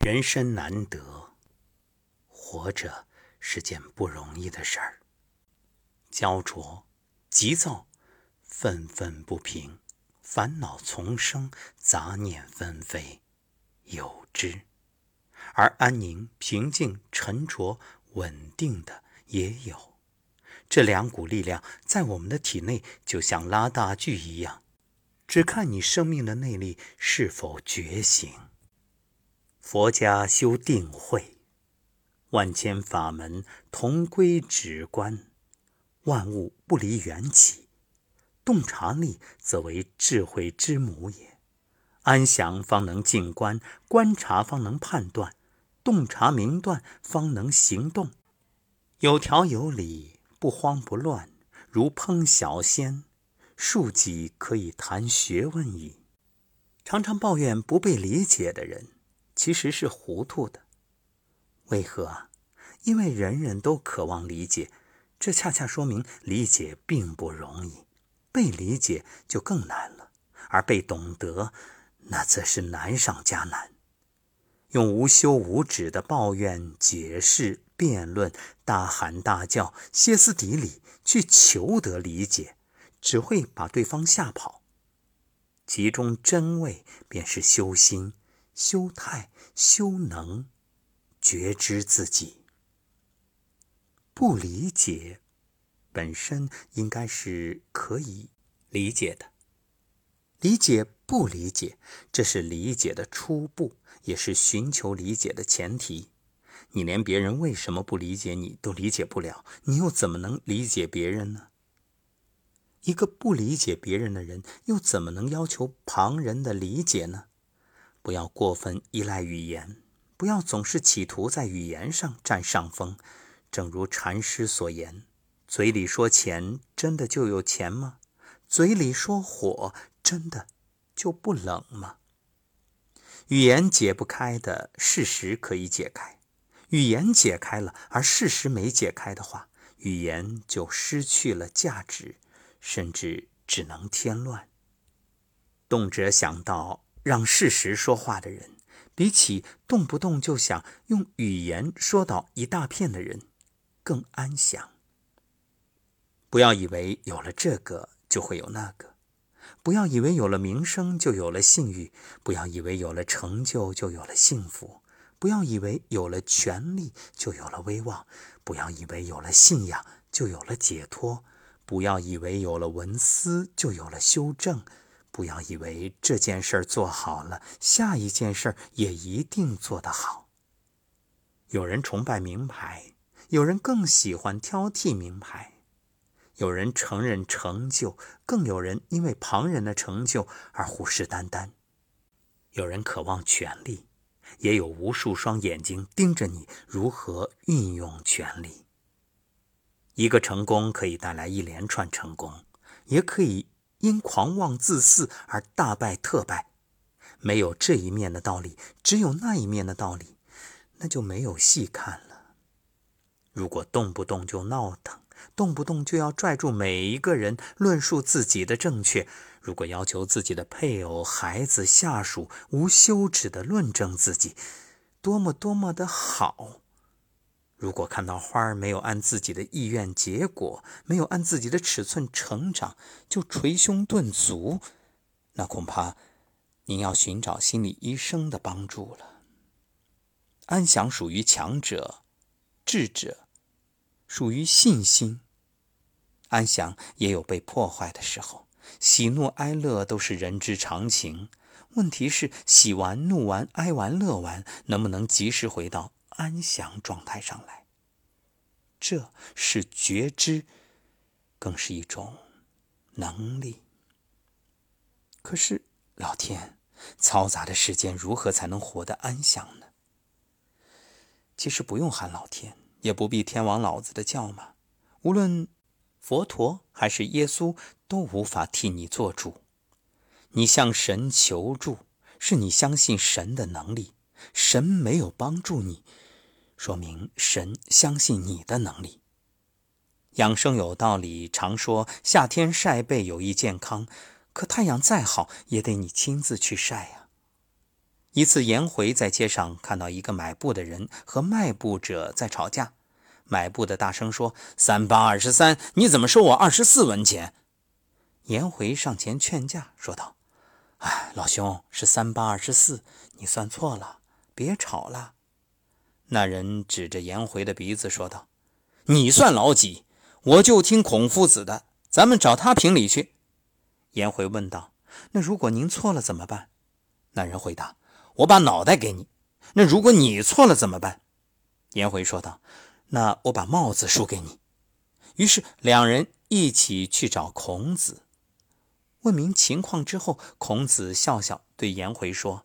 人生难得，活着是件不容易的事儿。焦灼、急躁、愤愤不平、烦恼丛生、杂念纷飞，有之；而安宁、平静、沉着、稳定的也有。这两股力量在我们的体内，就像拉大锯一样，只看你生命的内力是否觉醒。佛家修定慧，万千法门同归止观，万物不离缘起。洞察力则为智慧之母也。安详方能静观，观察方能判断，洞察明断方能行动。有条有理，不慌不乱，如烹小鲜，庶几可以谈学问矣。常常抱怨不被理解的人。其实是糊涂的，为何？因为人人都渴望理解，这恰恰说明理解并不容易，被理解就更难了，而被懂得，那则是难上加难。用无休无止的抱怨、解释、辩论、大喊大叫、歇斯底里去求得理解，只会把对方吓跑。其中真味便是修心。修态、修能、觉知自己，不理解本身应该是可以理解的。理解不理解，这是理解的初步，也是寻求理解的前提。你连别人为什么不理解你都理解不了，你又怎么能理解别人呢？一个不理解别人的人，又怎么能要求旁人的理解呢？不要过分依赖语言，不要总是企图在语言上占上风。正如禅师所言：“嘴里说钱，真的就有钱吗？嘴里说火，真的就不冷吗？”语言解不开的事实可以解开，语言解开了，而事实没解开的话，语言就失去了价值，甚至只能添乱。动辄想到。让事实说话的人，比起动不动就想用语言说倒一大片的人，更安详。不要以为有了这个就会有那个，不要以为有了名声就有了信誉，不要以为有了成就就有了幸福，不要以为有了权力就有了威望，不要以为有了信仰就有了解脱，不要以为有了文思就有了修正。不要以为这件事儿做好了，下一件事儿也一定做得好。有人崇拜名牌，有人更喜欢挑剔名牌；有人承认成就，更有人因为旁人的成就而虎视眈眈；有人渴望权力，也有无数双眼睛盯着你如何运用权力。一个成功可以带来一连串成功，也可以。因狂妄自私而大败特败，没有这一面的道理，只有那一面的道理，那就没有戏看了。如果动不动就闹腾，动不动就要拽住每一个人论述自己的正确，如果要求自己的配偶、孩子、下属无休止的论证自己，多么多么的好。如果看到花儿没有按自己的意愿结果，没有按自己的尺寸成长，就捶胸顿足，那恐怕您要寻找心理医生的帮助了。安详属于强者，智者属于信心。安详也有被破坏的时候，喜怒哀乐都是人之常情。问题是喜完、怒完、哀完、乐完，能不能及时回到？安详状态上来，这是觉知，更是一种能力。可是老天，嘈杂的世间，如何才能活得安详呢？其实不用喊老天，也不必天王老子的叫骂，无论佛陀还是耶稣，都无法替你做主。你向神求助，是你相信神的能力，神没有帮助你。说明神相信你的能力。养生有道理，常说夏天晒背有益健康，可太阳再好，也得你亲自去晒呀。一次，颜回在街上看到一个买布的人和卖布者在吵架。买布的大声说：“三八二十三，你怎么收我二十四文钱？”颜回上前劝架，说道：“哎，老兄，是三八二十四，你算错了，别吵了。”那人指着颜回的鼻子说道：“你算老几？我就听孔夫子的，咱们找他评理去。”颜回问道：“那如果您错了怎么办？”那人回答：“我把脑袋给你。”那如果你错了怎么办？颜回说道：“那我把帽子输给你。”于是两人一起去找孔子，问明情况之后，孔子笑笑对颜回说：“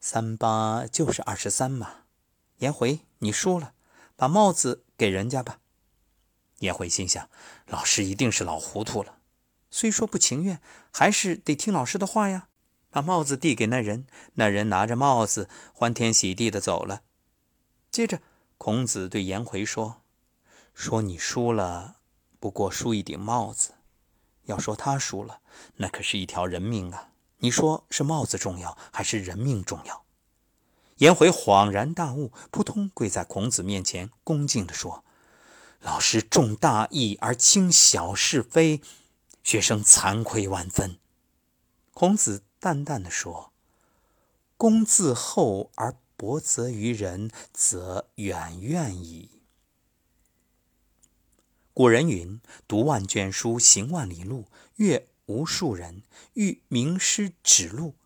三八就是二十三嘛。”颜回，你输了，把帽子给人家吧。颜回心想：老师一定是老糊涂了，虽说不情愿，还是得听老师的话呀。把帽子递给那人，那人拿着帽子，欢天喜地的走了。接着，孔子对颜回说：“说你输了，不过输一顶帽子；要说他输了，那可是一条人命啊！你说是帽子重要，还是人命重要？”颜回恍然大悟，扑通跪在孔子面前，恭敬地说：“老师重大义而轻小是非，学生惭愧万分。”孔子。淡淡的说：“公自厚而薄责于人，则远怨矣。”古人云：“读万卷书，行万里路，阅无数人，欲名师指路，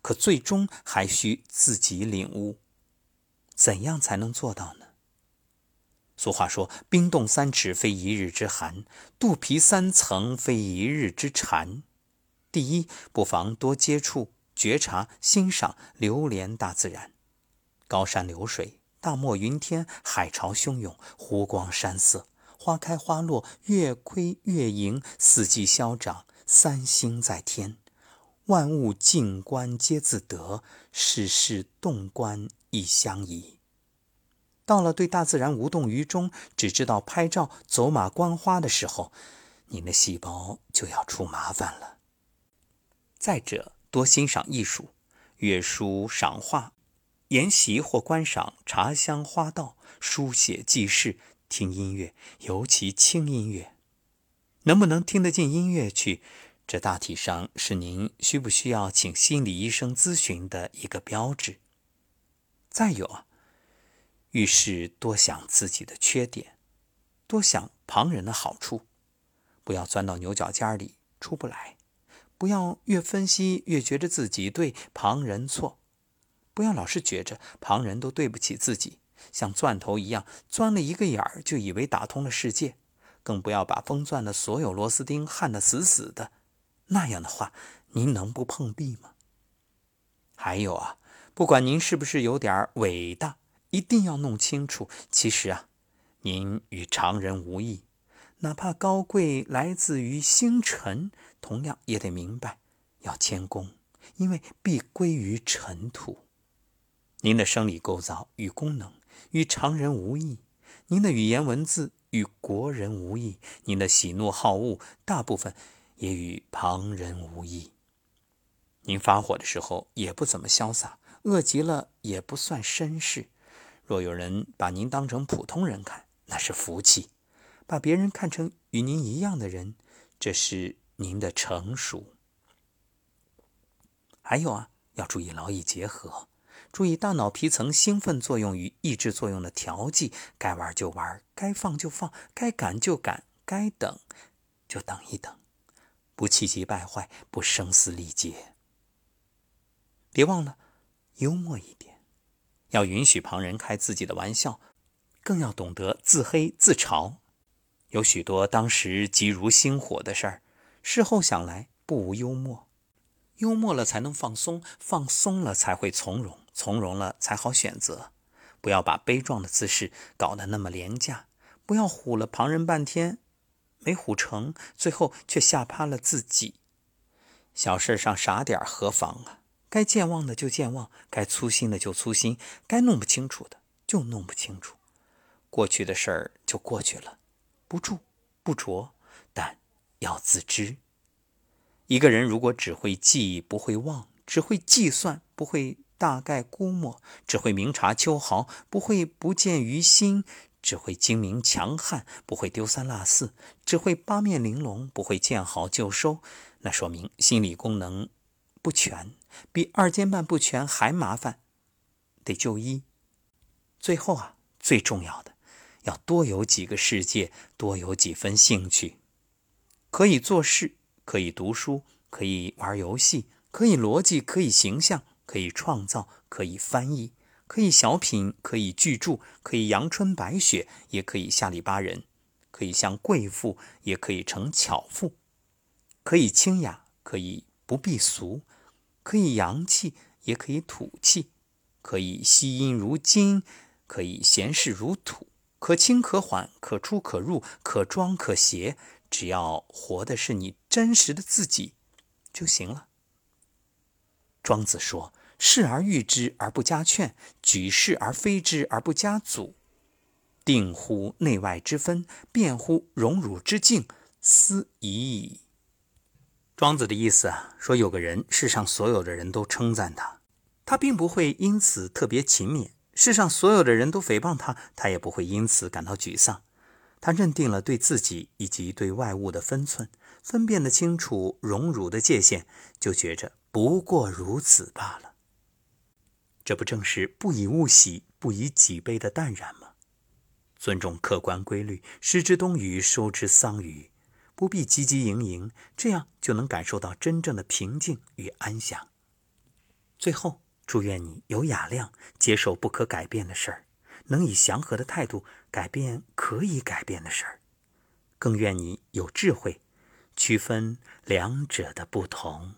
可最终还需自己领悟。怎样才能做到呢？”俗话说：“冰冻三尺，非一日之寒；肚皮三层，非一日之馋。”第一，不妨多接触、觉察、欣赏、流连大自然。高山流水，大漠云天，海潮汹涌，湖光山色，花开花落，月亏月盈，四季消长，三星在天，万物静观皆自得，世事动观亦相宜。到了对大自然无动于衷，只知道拍照、走马观花的时候，您的细胞就要出麻烦了。再者，多欣赏艺术，阅书赏画，研习或观赏茶香花道，书写记事，听音乐，尤其轻音乐。能不能听得进音乐去，这大体上是您需不需要请心理医生咨询的一个标志。再有啊，遇事多想自己的缺点，多想旁人的好处，不要钻到牛角尖里出不来。不要越分析越觉着自己对，旁人错；不要老是觉着旁人都对不起自己，像钻头一样钻了一个眼儿就以为打通了世界。更不要把封钻的所有螺丝钉焊得死死的，那样的话，您能不碰壁吗？还有啊，不管您是不是有点伟大，一定要弄清楚，其实啊，您与常人无异。哪怕高贵来自于星辰，同样也得明白要谦恭，因为必归于尘土。您的生理构造与功能与常人无异，您的语言文字与国人无异，您的喜怒好恶大部分也与旁人无异。您发火的时候也不怎么潇洒，饿极了也不算绅士。若有人把您当成普通人看，那是福气。把别人看成与您一样的人，这是您的成熟。还有啊，要注意劳逸结合，注意大脑皮层兴奋作用与抑制作用的调剂，该玩就玩，该放就放，该赶就赶，该等就等一等，不气急败坏，不声嘶力竭。别忘了幽默一点，要允许旁人开自己的玩笑，更要懂得自黑自嘲。有许多当时急如星火的事儿，事后想来不无幽默。幽默了才能放松，放松了才会从容，从容了才好选择。不要把悲壮的姿势搞得那么廉价，不要唬了旁人半天，没唬成，最后却吓趴了自己。小事上傻点何妨啊？该健忘的就健忘，该粗心的就粗心，该弄不清楚的就弄不清楚。过去的事儿就过去了。不住不着，但要自知。一个人如果只会记不会忘，只会计算不会大概估摸，只会明察秋毫，不会不见于心；只会精明强悍，不会丢三落四；只会八面玲珑，不会见好就收。那说明心理功能不全，比二尖瓣不全还麻烦，得就医。最后啊，最重要的，要多有几个世界，多有几分兴趣，可以做事，可以读书，可以玩游戏。可以逻辑，可以形象，可以创造，可以翻译，可以小品，可以巨著，可以阳春白雪，也可以下里巴人，可以像贵妇，也可以成巧妇，可以清雅，可以不避俗，可以洋气，也可以土气，可以惜音如金，可以闲事如土，可轻可缓，可出可入，可装可携，只要活的是你真实的自己就行了。庄子说：“事而誉之而不加劝，举事而非之而不加阻，定乎内外之分，辩乎荣辱之境，斯已矣。”庄子的意思啊，说有个人，世上所有的人都称赞他，他并不会因此特别勤勉；世上所有的人都诽谤他，他也不会因此感到沮丧。他认定了对自己以及对外物的分寸，分辨得清楚荣辱的界限，就觉着。不过如此罢了，这不正是不以物喜，不以己悲的淡然吗？尊重客观规律，失之东隅，收之桑榆，不必汲汲营营，这样就能感受到真正的平静与安详。最后，祝愿你有雅量，接受不可改变的事儿，能以祥和的态度改变可以改变的事儿，更愿你有智慧，区分两者的不同。